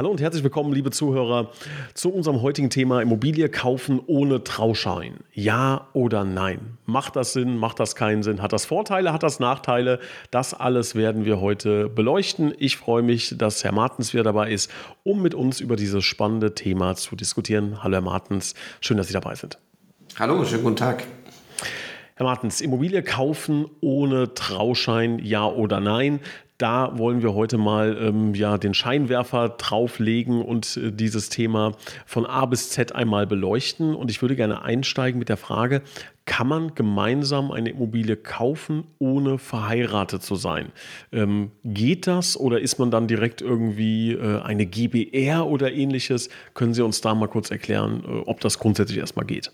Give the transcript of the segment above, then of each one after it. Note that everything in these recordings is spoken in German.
Hallo und herzlich willkommen, liebe Zuhörer, zu unserem heutigen Thema Immobilie kaufen ohne Trauschein. Ja oder nein? Macht das Sinn? Macht das keinen Sinn? Hat das Vorteile? Hat das Nachteile? Das alles werden wir heute beleuchten. Ich freue mich, dass Herr Martens wieder dabei ist, um mit uns über dieses spannende Thema zu diskutieren. Hallo, Herr Martens. Schön, dass Sie dabei sind. Hallo, schönen guten Tag. Herr Martens, Immobilie kaufen ohne Trauschein, ja oder nein? Da wollen wir heute mal ähm, ja, den Scheinwerfer drauflegen und äh, dieses Thema von A bis Z einmal beleuchten. Und ich würde gerne einsteigen mit der Frage, kann man gemeinsam eine Immobilie kaufen, ohne verheiratet zu sein? Ähm, geht das oder ist man dann direkt irgendwie äh, eine GBR oder ähnliches? Können Sie uns da mal kurz erklären, äh, ob das grundsätzlich erstmal geht?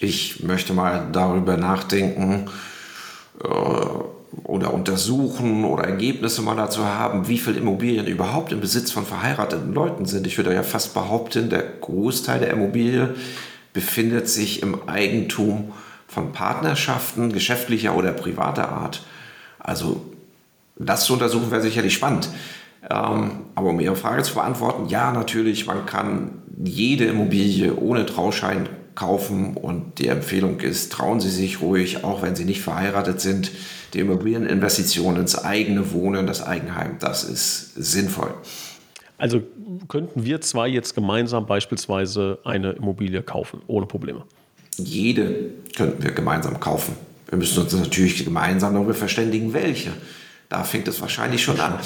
Ich möchte mal darüber nachdenken, äh, oder untersuchen oder Ergebnisse mal dazu haben, wie viele Immobilien überhaupt im Besitz von verheirateten Leuten sind. Ich würde ja fast behaupten, der Großteil der Immobilie befindet sich im Eigentum von Partnerschaften geschäftlicher oder privater Art. Also das zu untersuchen wäre sicherlich spannend. Ähm, aber um Ihre Frage zu beantworten, ja, natürlich, man kann jede Immobilie ohne Trauschein kaufen und die Empfehlung ist, trauen Sie sich ruhig, auch wenn Sie nicht verheiratet sind, die Immobilieninvestition ins eigene Wohnen, das Eigenheim, das ist sinnvoll. Also könnten wir zwei jetzt gemeinsam beispielsweise eine Immobilie kaufen, ohne Probleme? Jede könnten wir gemeinsam kaufen. Wir müssen uns natürlich gemeinsam darüber verständigen, welche. Da fängt es wahrscheinlich schon an.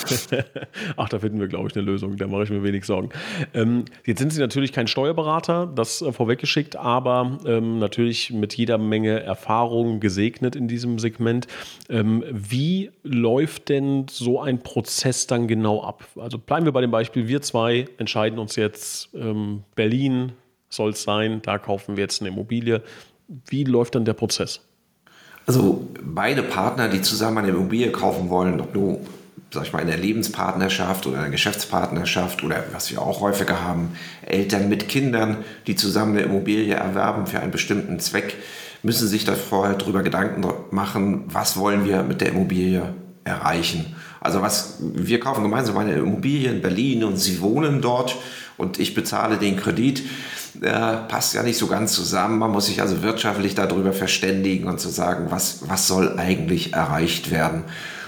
Ach, da finden wir, glaube ich, eine Lösung. Da mache ich mir wenig Sorgen. Ähm, jetzt sind Sie natürlich kein Steuerberater, das äh, vorweggeschickt, aber ähm, natürlich mit jeder Menge Erfahrung gesegnet in diesem Segment. Ähm, wie läuft denn so ein Prozess dann genau ab? Also bleiben wir bei dem Beispiel, wir zwei entscheiden uns jetzt, ähm, Berlin soll es sein, da kaufen wir jetzt eine Immobilie. Wie läuft dann der Prozess? Also beide Partner, die zusammen eine Immobilie kaufen wollen, ob nur, sag ich mal, in der Lebenspartnerschaft oder in der Geschäftspartnerschaft oder was wir auch häufiger haben, Eltern mit Kindern, die zusammen eine Immobilie erwerben für einen bestimmten Zweck, müssen sich da vorher darüber Gedanken machen, was wollen wir mit der Immobilie erreichen. Also was, wir kaufen gemeinsam eine Immobilie in Berlin und Sie wohnen dort und ich bezahle den Kredit äh, passt ja nicht so ganz zusammen. Man muss sich also wirtschaftlich darüber verständigen und zu sagen, was, was soll eigentlich erreicht werden.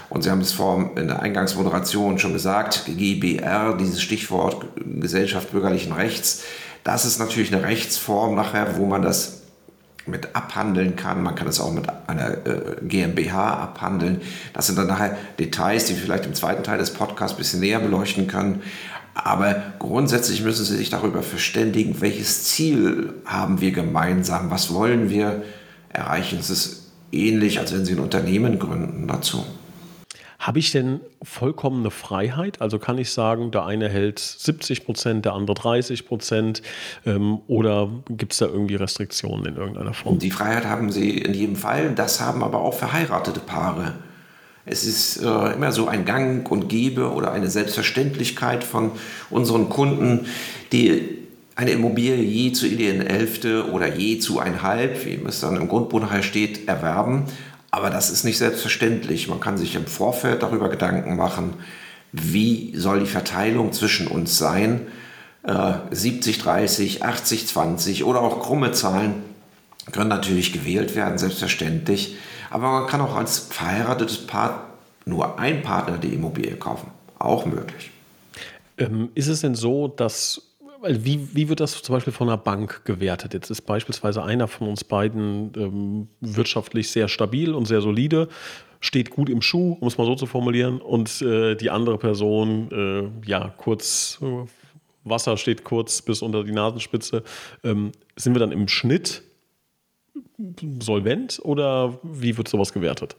Und Sie haben es vor in der Eingangsmoderation schon gesagt, GBR, dieses Stichwort Gesellschaft bürgerlichen Rechts, das ist natürlich eine Rechtsform nachher, wo man das mit abhandeln kann. Man kann es auch mit einer äh, GmbH abhandeln. Das sind dann nachher Details, die wir vielleicht im zweiten Teil des Podcasts ein bisschen näher beleuchten können. Aber grundsätzlich müssen Sie sich darüber verständigen, welches Ziel haben wir gemeinsam, was wollen wir erreichen. Es ist ähnlich, als wenn Sie ein Unternehmen gründen dazu. Habe ich denn vollkommene Freiheit? Also kann ich sagen, der eine hält 70 Prozent, der andere 30 Prozent? Ähm, oder gibt es da irgendwie Restriktionen in irgendeiner Form? Die Freiheit haben Sie in jedem Fall. Das haben aber auch verheiratete Paare. Es ist äh, immer so ein Gang und Gebe oder eine Selbstverständlichkeit von unseren Kunden, die eine Immobilie je zu ideellen Hälfte oder je zu einhalb, wie es dann im Grundbuch steht, erwerben. Aber das ist nicht selbstverständlich. Man kann sich im Vorfeld darüber Gedanken machen, wie soll die Verteilung zwischen uns sein. Äh, 70, 30, 80, 20 oder auch krumme Zahlen können natürlich gewählt werden, selbstverständlich. Aber man kann auch als verheiratetes Paar nur ein Partner die Immobilie kaufen. Auch möglich. Ähm, ist es denn so, dass wie, wie wird das zum Beispiel von einer Bank gewertet? Jetzt ist beispielsweise einer von uns beiden ähm, wirtschaftlich sehr stabil und sehr solide, steht gut im Schuh, um es mal so zu formulieren, und äh, die andere Person, äh, ja, kurz, äh, Wasser steht kurz bis unter die Nasenspitze. Ähm, sind wir dann im Schnitt solvent oder wie wird sowas gewertet?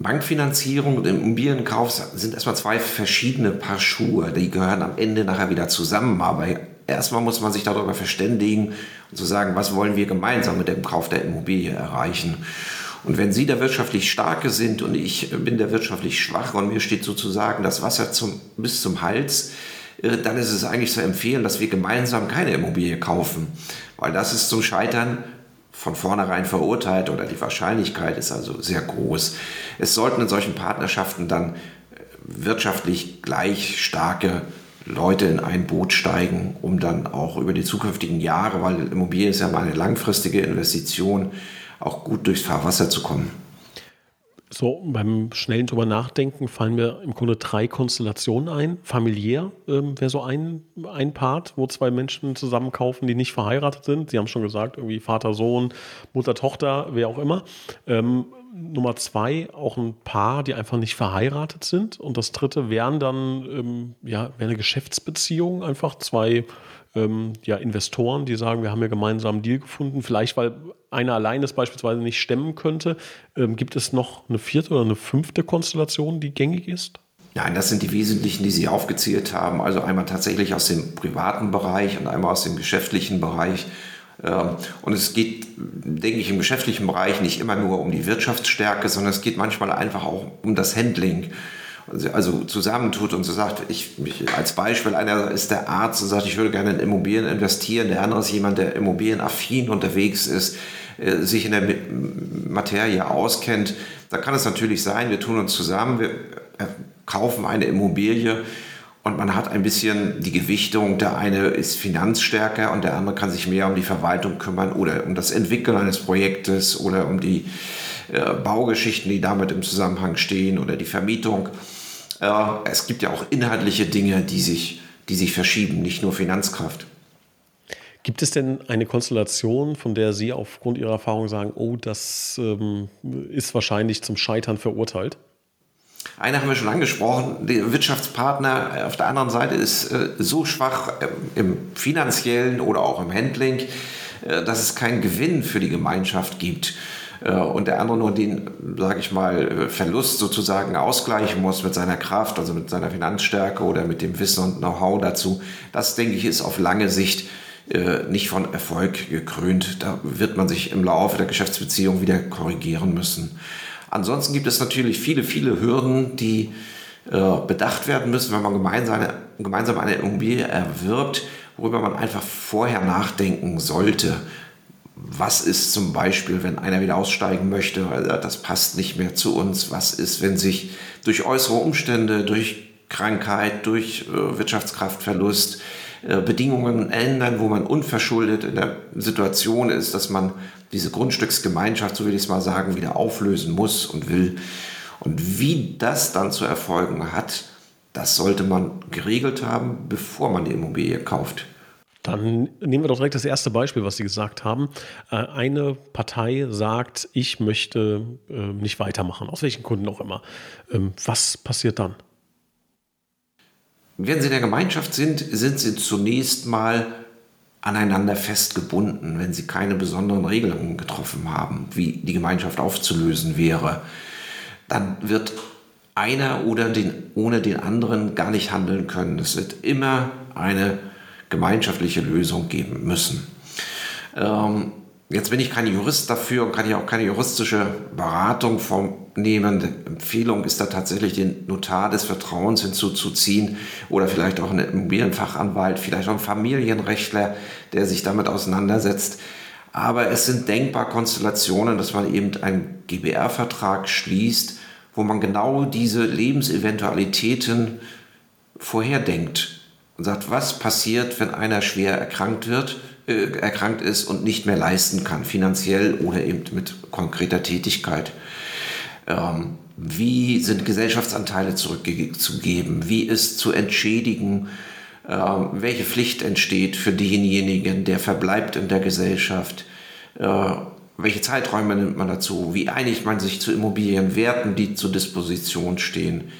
Bankfinanzierung und Immobilienkauf sind erstmal zwei verschiedene Paar Schuhe. Die gehören am Ende nachher wieder zusammen. Aber erstmal muss man sich darüber verständigen und zu sagen, was wollen wir gemeinsam mit dem Kauf der Immobilie erreichen. Und wenn Sie der wirtschaftlich Starke sind und ich bin der wirtschaftlich Schwache und mir steht sozusagen das Wasser zum, bis zum Hals, äh, dann ist es eigentlich zu empfehlen, dass wir gemeinsam keine Immobilie kaufen, weil das ist zum Scheitern von vornherein verurteilt oder die Wahrscheinlichkeit ist also sehr groß. Es sollten in solchen Partnerschaften dann äh, wirtschaftlich gleich starke Leute in ein Boot steigen, um dann auch über die zukünftigen Jahre, weil Immobilie ist ja mal eine langfristige Investition, auch gut durchs Fahrwasser zu kommen. So, beim schnellen drüber nachdenken fallen mir im Grunde drei Konstellationen ein. Familiär ähm, wäre so ein, ein Part, wo zwei Menschen zusammen kaufen, die nicht verheiratet sind. Sie haben schon gesagt, irgendwie Vater, Sohn, Mutter, Tochter, wer auch immer. Ähm, Nummer zwei, auch ein Paar, die einfach nicht verheiratet sind. Und das dritte wären dann, ähm, ja, wäre eine Geschäftsbeziehung, einfach zwei ähm, ja, Investoren, die sagen, wir haben ja gemeinsam einen Deal gefunden. Vielleicht, weil einer allein das beispielsweise nicht stemmen könnte. Ähm, gibt es noch eine vierte oder eine fünfte Konstellation, die gängig ist? Nein, das sind die wesentlichen, die Sie aufgezählt haben. Also einmal tatsächlich aus dem privaten Bereich und einmal aus dem geschäftlichen Bereich. Ähm, und es geht, denke ich, im geschäftlichen Bereich nicht immer nur um die Wirtschaftsstärke, sondern es geht manchmal einfach auch um das Handling also zusammentut und so sagt, ich, ich, als Beispiel, einer ist der Arzt und sagt, ich würde gerne in Immobilien investieren, der andere ist jemand, der immobilienaffin unterwegs ist, äh, sich in der Materie auskennt. Da kann es natürlich sein, wir tun uns zusammen, wir äh, kaufen eine Immobilie und man hat ein bisschen die Gewichtung, der eine ist finanzstärker und der andere kann sich mehr um die Verwaltung kümmern oder um das Entwickeln eines Projektes oder um die äh, Baugeschichten, die damit im Zusammenhang stehen oder die Vermietung. Äh, es gibt ja auch inhaltliche Dinge, die sich, die sich verschieben, nicht nur Finanzkraft. Gibt es denn eine Konstellation, von der Sie aufgrund Ihrer Erfahrung sagen, oh, das ähm, ist wahrscheinlich zum Scheitern verurteilt? Eine haben wir schon angesprochen, der Wirtschaftspartner auf der anderen Seite ist äh, so schwach äh, im finanziellen oder auch im Handling, äh, dass es keinen Gewinn für die Gemeinschaft gibt. Äh, und der andere nur den, sage ich mal, Verlust sozusagen ausgleichen muss mit seiner Kraft, also mit seiner Finanzstärke oder mit dem Wissen und Know-how dazu. Das, denke ich, ist auf lange Sicht nicht von Erfolg gekrönt. Da wird man sich im Laufe der Geschäftsbeziehung wieder korrigieren müssen. Ansonsten gibt es natürlich viele, viele Hürden, die äh, bedacht werden müssen, wenn man gemeinsam eine, gemeinsam eine Immobilie erwirbt, worüber man einfach vorher nachdenken sollte was ist zum Beispiel, wenn einer wieder aussteigen möchte, weil das passt nicht mehr zu uns? Was ist, wenn sich durch äußere Umstände, durch Krankheit, durch äh, Wirtschaftskraftverlust äh, Bedingungen ändern, wo man unverschuldet in der Situation ist, dass man diese Grundstücksgemeinschaft, so will ich es mal sagen, wieder auflösen muss und will. Und wie das dann zu erfolgen hat, das sollte man geregelt haben, bevor man die Immobilie kauft. Dann nehmen wir doch direkt das erste Beispiel, was Sie gesagt haben. Äh, eine Partei sagt, ich möchte äh, nicht weitermachen, aus welchen Gründen auch immer. Ähm, was passiert dann? Wenn Sie in der Gemeinschaft sind, sind Sie zunächst mal aneinander festgebunden, wenn Sie keine besonderen Regelungen getroffen haben, wie die Gemeinschaft aufzulösen wäre. Dann wird einer oder den, ohne den anderen gar nicht handeln können. Es wird immer eine gemeinschaftliche Lösung geben müssen. Ähm, jetzt bin ich kein Jurist dafür und kann ich auch keine juristische Beratung vornehmen. Die Empfehlung ist da tatsächlich den Notar des Vertrauens hinzuzuziehen oder vielleicht auch einen Immobilienfachanwalt, vielleicht auch einen Familienrechtler, der sich damit auseinandersetzt. Aber es sind denkbar Konstellationen, dass man eben einen GBR-Vertrag schließt, wo man genau diese Lebenseventualitäten vorherdenkt und sagt, was passiert, wenn einer schwer erkrankt wird, äh, erkrankt ist und nicht mehr leisten kann, finanziell oder eben mit konkreter Tätigkeit. Ähm, wie sind Gesellschaftsanteile zurückzugeben? Wie ist zu entschädigen? Ähm, welche Pflicht entsteht für denjenigen, der verbleibt in der Gesellschaft? Äh, welche Zeiträume nimmt man dazu? Wie einigt man sich zu Immobilienwerten, die zur Disposition stehen?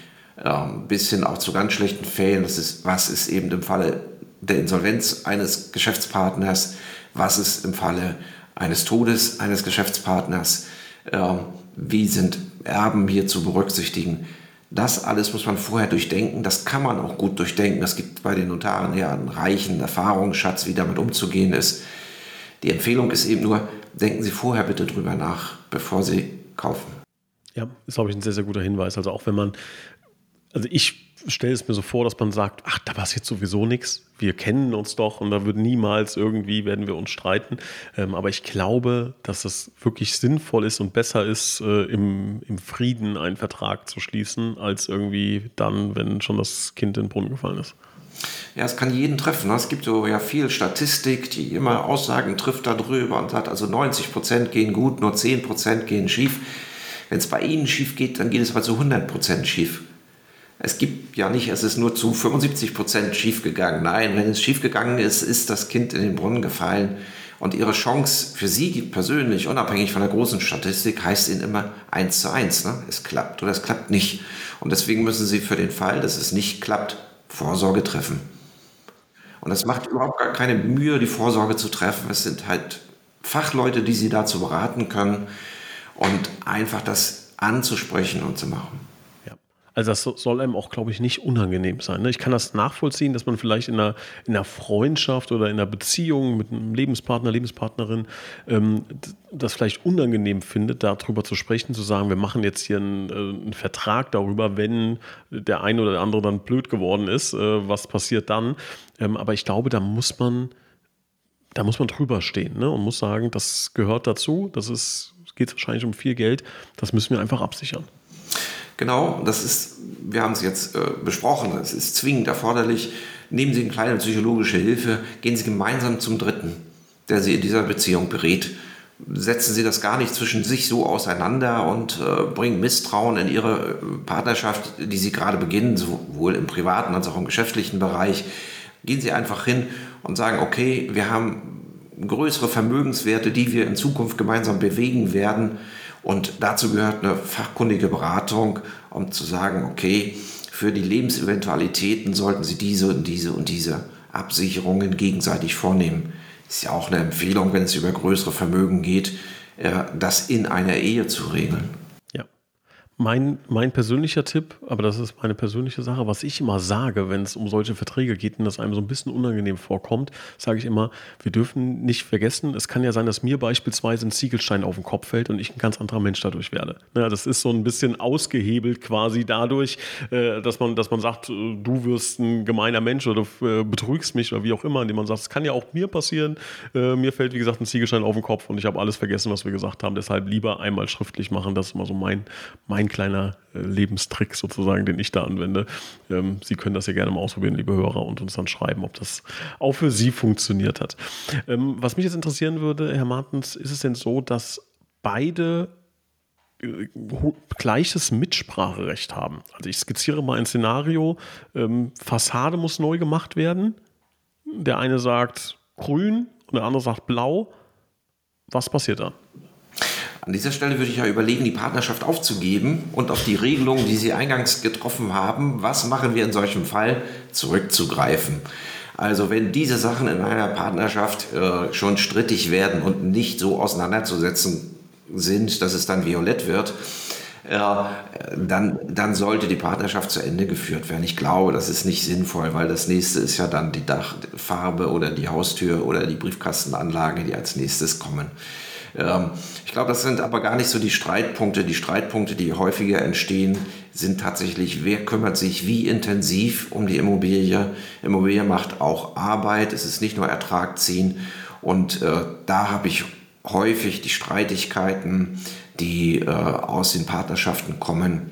ähm, bis hin auch zu ganz schlechten Fällen. Das ist, was ist eben im Falle der Insolvenz eines Geschäftspartners, was ist im Falle eines Todes eines Geschäftspartners, ähm, wie sind Erben hier zu berücksichtigen. Das alles muss man vorher durchdenken. Das kann man auch gut durchdenken. Es gibt bei den Notaren ja einen reichen Erfahrungsschatz, wie damit umzugehen ist. Die Empfehlung ist eben nur, denken Sie vorher bitte drüber nach, bevor Sie kaufen. Ja, ist, glaube ich, ein sehr, sehr guter Hinweis. Also auch wenn man also ich stelle es mir so vor, dass man sagt, ach, da passiert sowieso nichts. Wir kennen uns doch und da wird niemals irgendwie werden wir uns streiten. Ähm, aber ich glaube, dass es wirklich sinnvoll ist und besser ist, äh, im, im Frieden einen Vertrag zu schließen, als irgendwie dann, wenn schon das Kind in den Brunnen gefallen ist. Ja, es kann jeden treffen. Es gibt so ja viel Statistik, die immer Aussagen trifft darüber und sagt, also 90 Prozent gehen gut, nur 10 Prozent gehen schief. Wenn es bei Ihnen schief geht, dann geht es mal zu 100 Prozent schief. Es gibt ja nicht, es ist nur zu 75 Prozent schief gegangen. Nein, wenn es schief gegangen ist, ist das Kind in den Brunnen gefallen. Und Ihre Chance für Sie persönlich, unabhängig von der großen Statistik, heißt Ihnen immer 1 zu 1. Ne? Es klappt oder es klappt nicht. Und deswegen müssen Sie für den Fall, dass es nicht klappt, Vorsorge treffen. Und es macht überhaupt gar keine Mühe, die Vorsorge zu treffen. Es sind halt Fachleute, die Sie dazu beraten können und einfach das anzusprechen und zu machen. Also das soll einem auch, glaube ich, nicht unangenehm sein. Ne? Ich kann das nachvollziehen, dass man vielleicht in einer, in einer Freundschaft oder in einer Beziehung mit einem Lebenspartner, Lebenspartnerin ähm, das vielleicht unangenehm findet, darüber zu sprechen, zu sagen, wir machen jetzt hier einen, äh, einen Vertrag darüber, wenn der eine oder der andere dann blöd geworden ist, äh, was passiert dann. Ähm, aber ich glaube, da muss man, da muss man drüber stehen ne? und muss sagen, das gehört dazu, das ist, geht wahrscheinlich um viel Geld, das müssen wir einfach absichern. Genau, das ist, wir haben es jetzt äh, besprochen, das ist zwingend erforderlich. Nehmen Sie eine kleine psychologische Hilfe, gehen Sie gemeinsam zum Dritten, der Sie in dieser Beziehung berät. Setzen Sie das gar nicht zwischen sich so auseinander und äh, bringen Misstrauen in Ihre äh, Partnerschaft, die Sie gerade beginnen, sowohl im privaten als auch im geschäftlichen Bereich. Gehen Sie einfach hin und sagen, okay, wir haben größere Vermögenswerte, die wir in Zukunft gemeinsam bewegen werden und dazu gehört eine fachkundige Beratung, um zu sagen, okay, für die Lebenseventualitäten sollten Sie diese und diese und diese Absicherungen gegenseitig vornehmen. Ist ja auch eine Empfehlung, wenn es über größere Vermögen geht, äh, das in einer Ehe zu regeln. Mein, mein persönlicher Tipp, aber das ist meine persönliche Sache, was ich immer sage, wenn es um solche Verträge geht und das einem so ein bisschen unangenehm vorkommt, sage ich immer, wir dürfen nicht vergessen, es kann ja sein, dass mir beispielsweise ein Ziegelstein auf den Kopf fällt und ich ein ganz anderer Mensch dadurch werde. Ja, das ist so ein bisschen ausgehebelt quasi dadurch, äh, dass man, dass man sagt, äh, du wirst ein gemeiner Mensch oder äh, betrügst mich oder wie auch immer, indem man sagt, es kann ja auch mir passieren. Mir fällt, wie gesagt, ein Ziegelstein auf den Kopf und ich habe alles vergessen, was wir gesagt haben. Deshalb lieber einmal schriftlich machen. Das ist immer so mein, mein ein kleiner äh, Lebenstrick sozusagen, den ich da anwende. Ähm, Sie können das ja gerne mal ausprobieren, liebe Hörer, und uns dann schreiben, ob das auch für Sie funktioniert hat. Ähm, was mich jetzt interessieren würde, Herr Martens, ist es denn so, dass beide äh, gleiches Mitspracherecht haben. Also ich skizziere mal ein Szenario, ähm, Fassade muss neu gemacht werden. Der eine sagt grün und der andere sagt blau. Was passiert dann? An dieser Stelle würde ich ja überlegen, die Partnerschaft aufzugeben und auf die Regelungen, die Sie eingangs getroffen haben, was machen wir in solchem Fall, zurückzugreifen. Also wenn diese Sachen in einer Partnerschaft äh, schon strittig werden und nicht so auseinanderzusetzen sind, dass es dann violett wird, äh, dann, dann sollte die Partnerschaft zu Ende geführt werden. Ich glaube, das ist nicht sinnvoll, weil das nächste ist ja dann die Dachfarbe oder die Haustür oder die Briefkastenanlage, die als nächstes kommen. Ähm, ich glaube, das sind aber gar nicht so die Streitpunkte. Die Streitpunkte, die häufiger entstehen, sind tatsächlich, wer kümmert sich wie intensiv um die Immobilie. Immobilie macht auch Arbeit, es ist nicht nur Ertrag ziehen. Und äh, da habe ich häufig die Streitigkeiten, die äh, aus den Partnerschaften kommen,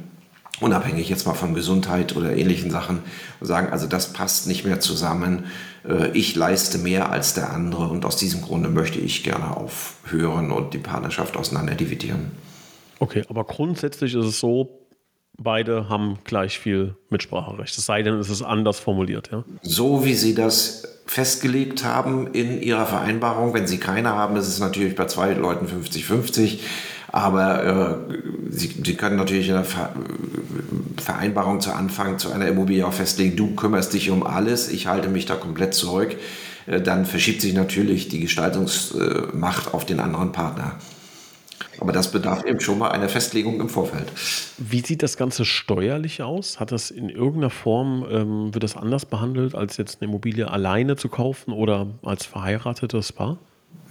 unabhängig jetzt mal von Gesundheit oder ähnlichen Sachen, sagen, also das passt nicht mehr zusammen. Äh, ich leiste mehr als der andere und aus diesem Grunde möchte ich gerne aufhören und die Partnerschaft auseinanderdividieren. Okay, aber grundsätzlich ist es so, beide haben gleich viel Mitspracherecht. Es sei denn, es ist anders formuliert, ja? So wie Sie das festgelegt haben in Ihrer Vereinbarung, wenn Sie keine haben, ist es natürlich bei zwei Leuten 50-50. Aber äh, Sie, Sie, können natürlich eine Vereinbarung zu Anfang zu einer Immobilie auch festlegen, du kümmerst dich um alles, ich halte mich da komplett zurück. Äh, dann verschiebt sich natürlich die Gestaltungsmacht auf den anderen Partner. Aber das bedarf eben schon mal einer Festlegung im Vorfeld. Wie sieht das Ganze steuerlich aus? Hat das in irgendeiner Form, ähm, wird das anders behandelt, als jetzt eine Immobilie alleine zu kaufen oder als verheiratetes Paar?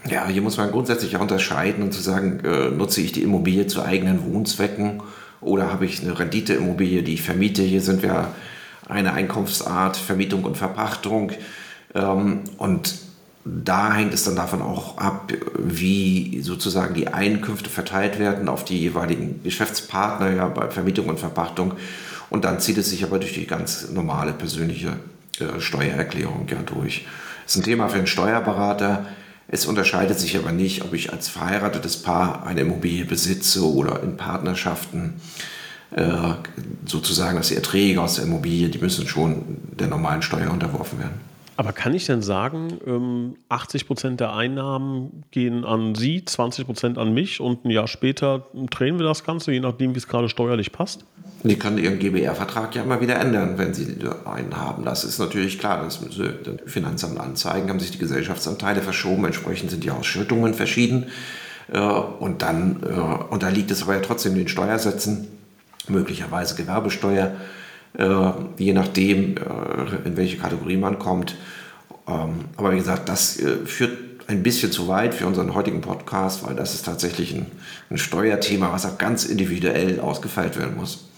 Ja, hier muss man grundsätzlich auch unterscheiden und zu sagen, äh, nutze ich die Immobilie zu eigenen Wohnzwecken oder habe ich eine Renditeimmobilie, die ich vermiete. Hier sind wir eine Einkunftsart, Vermietung und Verpachtung. Ähm, und da hängt es dann davon auch ab, wie sozusagen die Einkünfte verteilt werden auf die jeweiligen Geschäftspartner ja, bei Vermietung und Verpachtung. Und dann zieht es sich aber durch die ganz normale persönliche äh, Steuererklärung ja durch. Das ist ein Thema für einen Steuerberater. Es unterscheidet sich aber nicht, ob ich als verheiratetes Paar eine Immobilie besitze oder in Partnerschaften. Äh, sozusagen, dass die Erträge aus der Immobilie, die müssen schon der normalen Steuer unterworfen werden. Aber kann ich denn sagen, 80 ähm, Prozent der Einnahmen gehen an Sie, 20 Prozent an mich und ein Jahr später drehen wir das Ganze, je nachdem, wie es gerade steuerlich passt? Die können ihren GBR-Vertrag ja immer wieder ändern, wenn sie einen haben. Das ist natürlich klar, das müssen Finanzamt anzeigen, haben sich die Gesellschaftsanteile verschoben, entsprechend sind die Ausschüttungen verschieden. Äh, und dann äh, unterliegt es aber ja trotzdem den Steuersätzen, möglicherweise Gewerbesteuer, äh, je nachdem, in welche Kategorie man kommt. Ähm, aber wie gesagt, das führt ein bisschen zu weit für unseren heutigen Podcast, weil das ist tatsächlich ein Steuerthema, was auch ganz individuell ausgefeilt werden muss.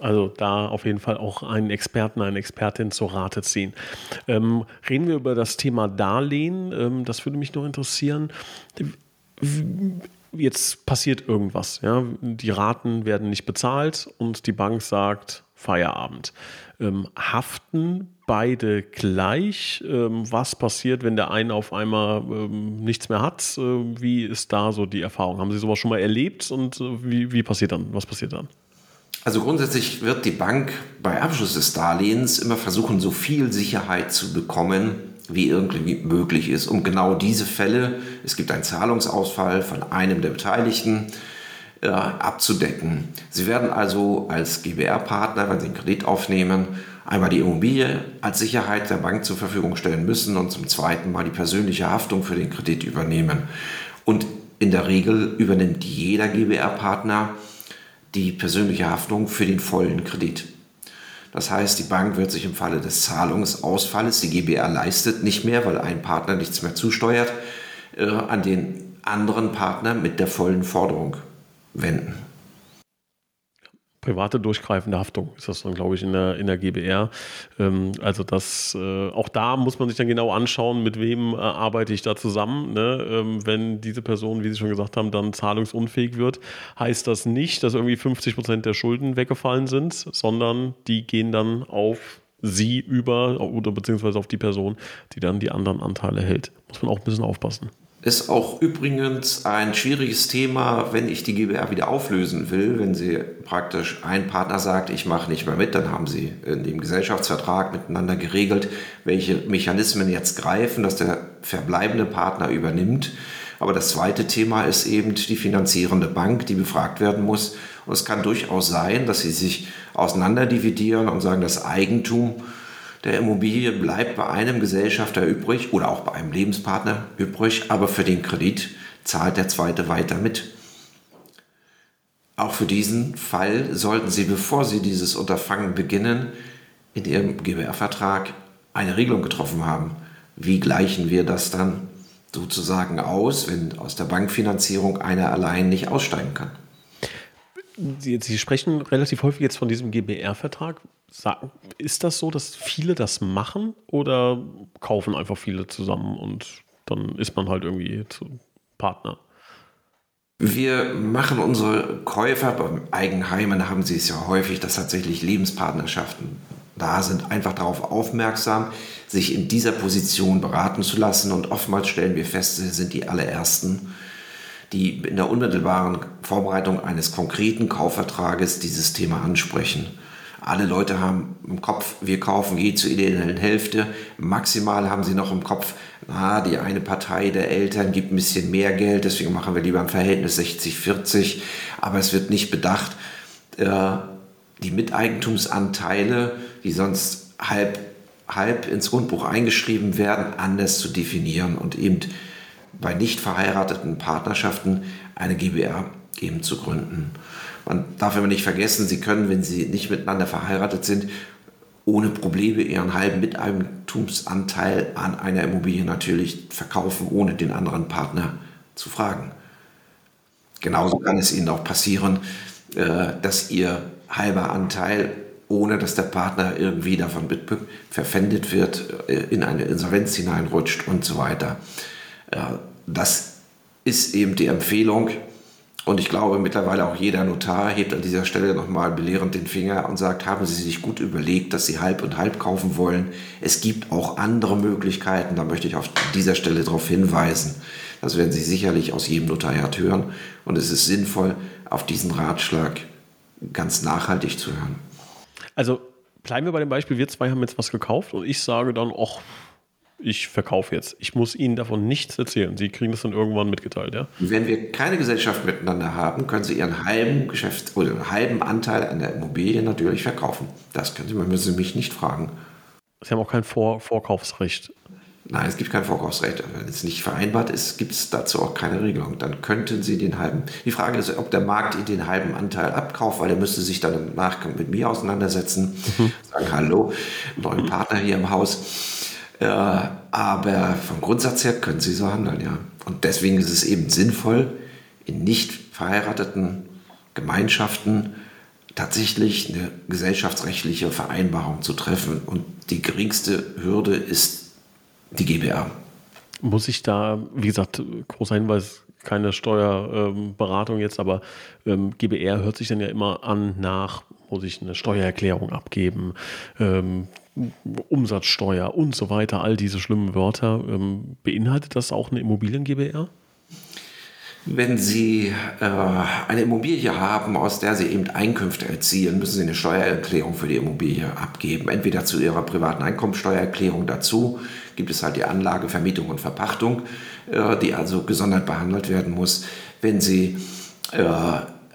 Also da auf jeden Fall auch einen Experten, eine Expertin zur Rate ziehen. Ähm, reden wir über das Thema Darlehen. Ähm, das würde mich noch interessieren. Jetzt passiert irgendwas. Ja? Die Raten werden nicht bezahlt und die Bank sagt Feierabend. Ähm, haften beide gleich? Ähm, was passiert, wenn der eine auf einmal ähm, nichts mehr hat? Äh, wie ist da so die Erfahrung? Haben Sie sowas schon mal erlebt und äh, wie, wie passiert dann? Was passiert dann? Also grundsätzlich wird die Bank bei Abschluss des Darlehens immer versuchen, so viel Sicherheit zu bekommen, wie irgendwie möglich ist, um genau diese Fälle, es gibt einen Zahlungsausfall von einem der Beteiligten, äh, abzudecken. Sie werden also als GBR-Partner, wenn Sie einen Kredit aufnehmen, einmal die Immobilie als Sicherheit der Bank zur Verfügung stellen müssen und zum zweiten Mal die persönliche Haftung für den Kredit übernehmen. Und in der Regel übernimmt jeder GBR-Partner die persönliche Haftung für den vollen Kredit. Das heißt, die Bank wird sich im Falle des Zahlungsausfalles, die GBR leistet nicht mehr, weil ein Partner nichts mehr zusteuert, äh, an den anderen Partner mit der vollen Forderung wenden private durchgreifende Haftung ist das dann, glaube ich, in der, in der GBR. Ähm, also das, äh, auch da muss man sich dann genau anschauen, mit wem äh, arbeite ich da zusammen. Ne? Ähm, wenn diese Person, wie Sie schon gesagt haben, dann zahlungsunfähig wird, heißt das nicht, dass irgendwie 50 Prozent der Schulden weggefallen sind, sondern die gehen dann auf sie über oder beziehungsweise auf die Person, die dann die anderen Anteile hält. Muss man auch ein bisschen aufpassen. Ist auch übrigens ein schwieriges Thema, wenn ich die GBR wieder auflösen will. Wenn Sie praktisch ein Partner sagt, ich mache nicht mehr mit, dann haben Sie in dem Gesellschaftsvertrag miteinander geregelt, welche Mechanismen jetzt greifen, dass der verbleibende Partner übernimmt. Aber das zweite Thema ist eben die finanzierende Bank, die befragt werden muss. Und es kann durchaus sein, dass sie sich auseinanderdividieren und sagen, das Eigentum der Immobilie bleibt bei einem Gesellschafter übrig oder auch bei einem Lebenspartner übrig, aber für den Kredit zahlt der zweite weiter mit. Auch für diesen Fall sollten Sie, bevor Sie dieses Unterfangen beginnen, in Ihrem GBR-Vertrag eine Regelung getroffen haben. Wie gleichen wir das dann sozusagen aus, wenn aus der Bankfinanzierung einer allein nicht aussteigen kann? Sie, Sie sprechen relativ häufig jetzt von diesem GBR-Vertrag. Ist das so, dass viele das machen oder kaufen einfach viele zusammen und dann ist man halt irgendwie Partner? Wir machen unsere Käufer beim Eigenheimen, haben sie es ja häufig, dass tatsächlich Lebenspartnerschaften da sind, einfach darauf aufmerksam, sich in dieser Position beraten zu lassen. Und oftmals stellen wir fest, sie sind die allerersten, die in der unmittelbaren Vorbereitung eines konkreten Kaufvertrages dieses Thema ansprechen. Alle Leute haben im Kopf, wir kaufen je zur ideellen Hälfte. Maximal haben sie noch im Kopf, na, die eine Partei der Eltern gibt ein bisschen mehr Geld, deswegen machen wir lieber ein Verhältnis 60-40. Aber es wird nicht bedacht, äh, die Miteigentumsanteile, die sonst halb, halb ins Grundbuch eingeschrieben werden, anders zu definieren und eben bei nicht verheirateten Partnerschaften eine GBR eben zu gründen. Man darf immer nicht vergessen, Sie können, wenn Sie nicht miteinander verheiratet sind, ohne Probleme Ihren halben Miteigentumsanteil an einer Immobilie natürlich verkaufen, ohne den anderen Partner zu fragen. Genauso kann es Ihnen auch passieren, äh, dass Ihr halber Anteil ohne dass der Partner irgendwie davon verpfändet wird, äh, in eine Insolvenz hineinrutscht und so weiter. Das ist eben die Empfehlung. Und ich glaube, mittlerweile auch jeder Notar hebt an dieser Stelle nochmal belehrend den Finger und sagt, haben Sie sich gut überlegt, dass Sie halb und halb kaufen wollen. Es gibt auch andere Möglichkeiten. Da möchte ich auf dieser Stelle darauf hinweisen. Das werden Sie sicherlich aus jedem Notariat hören. Und es ist sinnvoll, auf diesen Ratschlag ganz nachhaltig zu hören. Also bleiben wir bei dem Beispiel, wir zwei haben jetzt was gekauft und ich sage dann, ach, ich verkaufe jetzt. Ich muss Ihnen davon nichts erzählen. Sie kriegen das dann irgendwann mitgeteilt, ja? Wenn wir keine Gesellschaft miteinander haben, können Sie Ihren halben Geschäft oder einen halben Anteil an der Immobilie natürlich verkaufen. Das können Sie, man müssen Sie mich nicht fragen. Sie haben auch kein Vor Vorkaufsrecht. Nein, es gibt kein Vorkaufsrecht. Wenn es nicht vereinbart ist, gibt es dazu auch keine Regelung. Dann könnten Sie den halben. Die Frage ist, ob der Markt Ihnen den halben Anteil abkauft, weil er müsste sich dann im Nachgang mit mir auseinandersetzen, mhm. sagen Hallo, neuen Partner hier im Haus. Äh, aber vom Grundsatz her können Sie so handeln, ja. Und deswegen ist es eben sinnvoll, in nicht verheirateten Gemeinschaften tatsächlich eine gesellschaftsrechtliche Vereinbarung zu treffen. Und die geringste Hürde ist die GBR. Muss ich da, wie gesagt, großer Hinweis, keine Steuerberatung ähm, jetzt, aber ähm, GBR hört sich dann ja immer an nach, muss ich eine Steuererklärung abgeben, ähm, Umsatzsteuer und so weiter, all diese schlimmen Wörter. Ähm, beinhaltet das auch eine Immobilien-GBR? Wenn Sie äh, eine Immobilie haben, aus der Sie eben Einkünfte erzielen, müssen Sie eine Steuererklärung für die Immobilie abgeben. Entweder zu Ihrer privaten Einkommensteuererklärung dazu gibt es halt die Anlage, Vermietung und Verpachtung, äh, die also gesondert behandelt werden muss. Wenn Sie äh,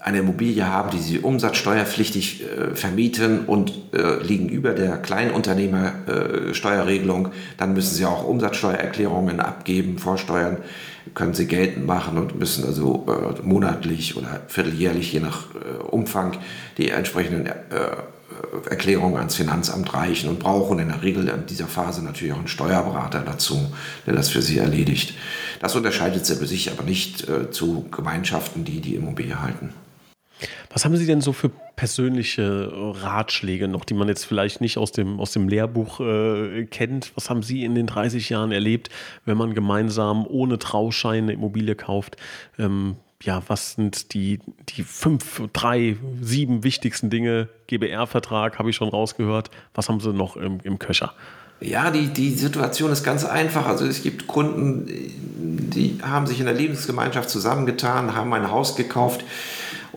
eine Immobilie haben, die Sie umsatzsteuerpflichtig äh, vermieten und äh, liegen über der Kleinunternehmersteuerregelung, dann müssen Sie auch Umsatzsteuererklärungen abgeben, vorsteuern können sie geltend machen und müssen also äh, monatlich oder vierteljährlich, je nach äh, Umfang, die entsprechenden äh, Erklärungen ans Finanzamt reichen und brauchen in der Regel in dieser Phase natürlich auch einen Steuerberater dazu, der das für sie erledigt. Das unterscheidet sich aber nicht äh, zu Gemeinschaften, die die Immobilie halten. Was haben Sie denn so für persönliche Ratschläge noch, die man jetzt vielleicht nicht aus dem, aus dem Lehrbuch äh, kennt? Was haben Sie in den 30 Jahren erlebt, wenn man gemeinsam ohne Trauschein eine Immobilie kauft? Ähm, ja, was sind die, die fünf, drei, sieben wichtigsten Dinge? GBR-Vertrag habe ich schon rausgehört. Was haben Sie noch im, im Köcher? Ja, die, die Situation ist ganz einfach. Also es gibt Kunden, die haben sich in der Lebensgemeinschaft zusammengetan, haben ein Haus gekauft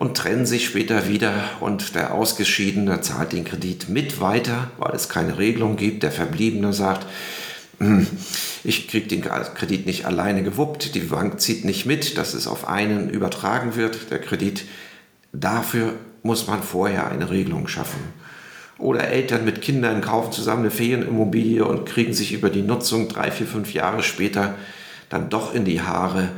und trennen sich später wieder und der Ausgeschiedene zahlt den Kredit mit weiter, weil es keine Regelung gibt. Der Verbliebene sagt, hm, ich kriege den Kredit nicht alleine gewuppt, die Bank zieht nicht mit, dass es auf einen übertragen wird, der Kredit. Dafür muss man vorher eine Regelung schaffen. Oder Eltern mit Kindern kaufen zusammen eine Ferienimmobilie und kriegen sich über die Nutzung drei, vier, fünf Jahre später dann doch in die Haare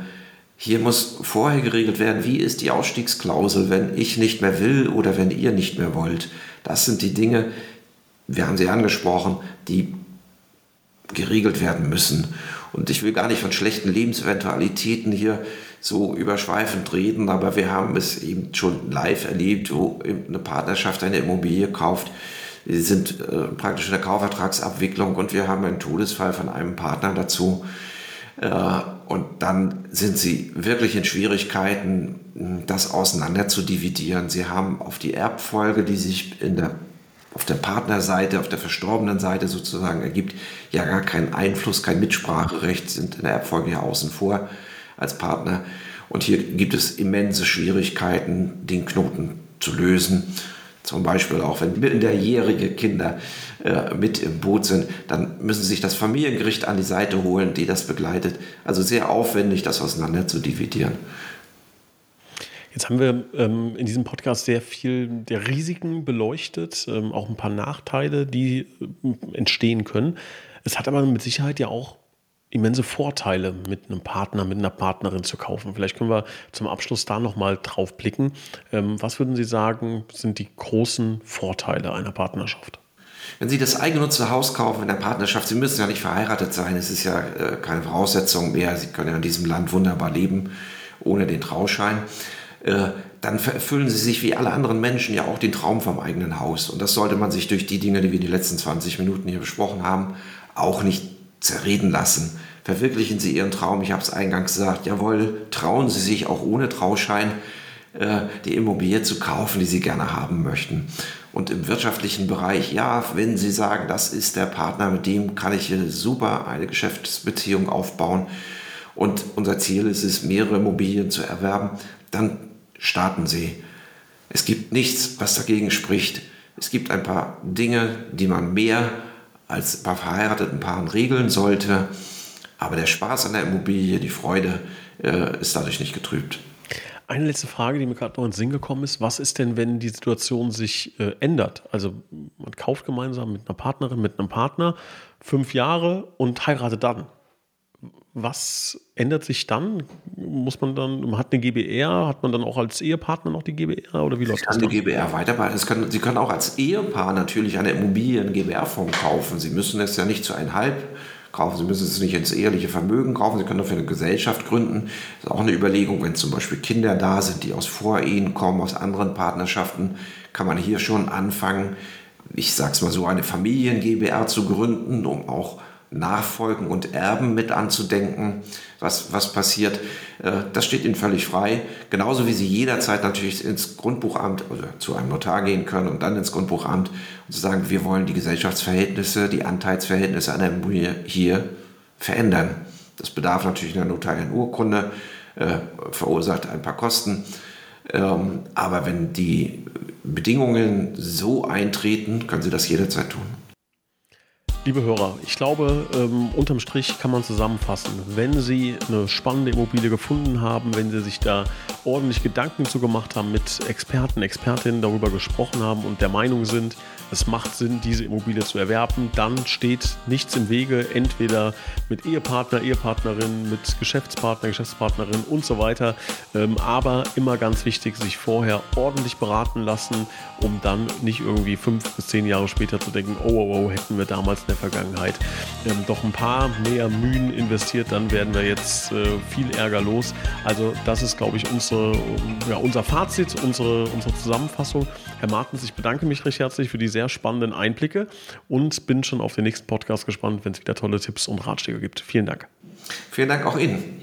hier muss vorher geregelt werden, wie ist die Ausstiegsklausel, wenn ich nicht mehr will oder wenn ihr nicht mehr wollt. Das sind die Dinge, wir haben sie angesprochen, die geregelt werden müssen. Und ich will gar nicht von schlechten Lebenseventualitäten hier so überschweifend reden, aber wir haben es eben schon live erlebt, wo eine Partnerschaft eine Immobilie kauft. Sie sind äh, praktisch in der Kaufvertragsabwicklung und wir haben einen Todesfall von einem Partner dazu. Äh, und dann sind sie wirklich in Schwierigkeiten, das auseinander zu dividieren. Sie haben auf die Erbfolge, die sich in der, auf der Partnerseite, auf der verstorbenen Seite sozusagen ergibt, ja gar keinen Einfluss, kein Mitspracherecht, sind in der Erbfolge ja außen vor als Partner. Und hier gibt es immense Schwierigkeiten, den Knoten zu lösen. Zum Beispiel auch, wenn minderjährige Kinder äh, mit im Boot sind, dann müssen sie sich das Familiengericht an die Seite holen, die das begleitet. Also sehr aufwendig, das auseinander zu dividieren. Jetzt haben wir ähm, in diesem Podcast sehr viel der Risiken beleuchtet, ähm, auch ein paar Nachteile, die äh, entstehen können. Es hat aber mit Sicherheit ja auch immense Vorteile, mit einem Partner, mit einer Partnerin zu kaufen. Vielleicht können wir zum Abschluss da nochmal drauf blicken. Ähm, was würden Sie sagen, sind die großen Vorteile einer Partnerschaft? Wenn Sie das eigengenutzte Haus kaufen in der Partnerschaft, Sie müssen ja nicht verheiratet sein, es ist ja äh, keine Voraussetzung mehr. Sie können ja in diesem Land wunderbar leben, ohne den Trauschein. Äh, dann erfüllen sie sich wie alle anderen Menschen ja auch den Traum vom eigenen Haus. Und das sollte man sich durch die Dinge, die wir die letzten 20 Minuten hier besprochen haben, auch nicht zerreden lassen. Verwirklichen Sie Ihren Traum. Ich habe es eingangs gesagt. Jawohl, trauen Sie sich auch ohne Trauschein äh, die Immobilie zu kaufen, die Sie gerne haben möchten. Und im wirtschaftlichen Bereich, ja, wenn Sie sagen, das ist der Partner, mit dem kann ich super eine Geschäftsbeziehung aufbauen und unser Ziel ist es, mehrere Immobilien zu erwerben, dann starten Sie. Es gibt nichts, was dagegen spricht. Es gibt ein paar Dinge, die man mehr als bei verheirateten Paaren regeln sollte. Aber der Spaß an der Immobilie, die Freude äh, ist dadurch nicht getrübt. Eine letzte Frage, die mir gerade noch ins Sinn gekommen ist. Was ist denn, wenn die Situation sich äh, ändert? Also man kauft gemeinsam mit einer Partnerin, mit einem Partner fünf Jahre und heiratet dann. Was ändert sich dann? Muss man dann, man hat eine GBR, hat man dann auch als Ehepartner noch die GBR oder wie läuft das? Kann die GBR weiterbehalten. Können, Sie können auch als Ehepaar natürlich eine Immobilie in GBR-Form kaufen. Sie müssen es ja nicht zu einhalb kaufen. Sie müssen es nicht ins eheliche Vermögen kaufen. Sie können dafür eine Gesellschaft gründen. Das ist auch eine Überlegung, wenn zum Beispiel Kinder da sind, die aus Vorehen kommen, aus anderen Partnerschaften, kann man hier schon anfangen, ich sag's mal so, eine Familien-GBR zu gründen, um auch Nachfolgen und Erben mit anzudenken, was, was passiert. Äh, das steht Ihnen völlig frei. Genauso wie Sie jederzeit natürlich ins Grundbuchamt oder zu einem Notar gehen können und dann ins Grundbuchamt und zu sagen, wir wollen die Gesellschaftsverhältnisse, die Anteilsverhältnisse einer Immobilie hier verändern. Das bedarf natürlich einer notariellen Urkunde, äh, verursacht ein paar Kosten. Ähm, aber wenn die Bedingungen so eintreten, können Sie das jederzeit tun. Liebe Hörer, ich glaube, ähm, unterm Strich kann man zusammenfassen, wenn Sie eine spannende Immobilie gefunden haben, wenn Sie sich da ordentlich Gedanken zu gemacht haben, mit Experten, Expertinnen darüber gesprochen haben und der Meinung sind, es macht Sinn, diese Immobilie zu erwerben, dann steht nichts im Wege, entweder mit Ehepartner, Ehepartnerin, mit Geschäftspartner, Geschäftspartnerin und so weiter. Ähm, aber immer ganz wichtig, sich vorher ordentlich beraten lassen, um dann nicht irgendwie fünf bis zehn Jahre später zu denken, oh, oh, oh hätten wir damals in der Vergangenheit ähm, doch ein paar mehr Mühen investiert, dann werden wir jetzt äh, viel Ärger los. Also das ist, glaube ich, unsere, ja, unser Fazit, unsere, unsere Zusammenfassung. Herr Martens, ich bedanke mich recht herzlich für die sehr spannenden Einblicke und bin schon auf den nächsten Podcast gespannt, wenn es wieder tolle Tipps und Ratschläge gibt. Vielen Dank. Vielen Dank auch Ihnen.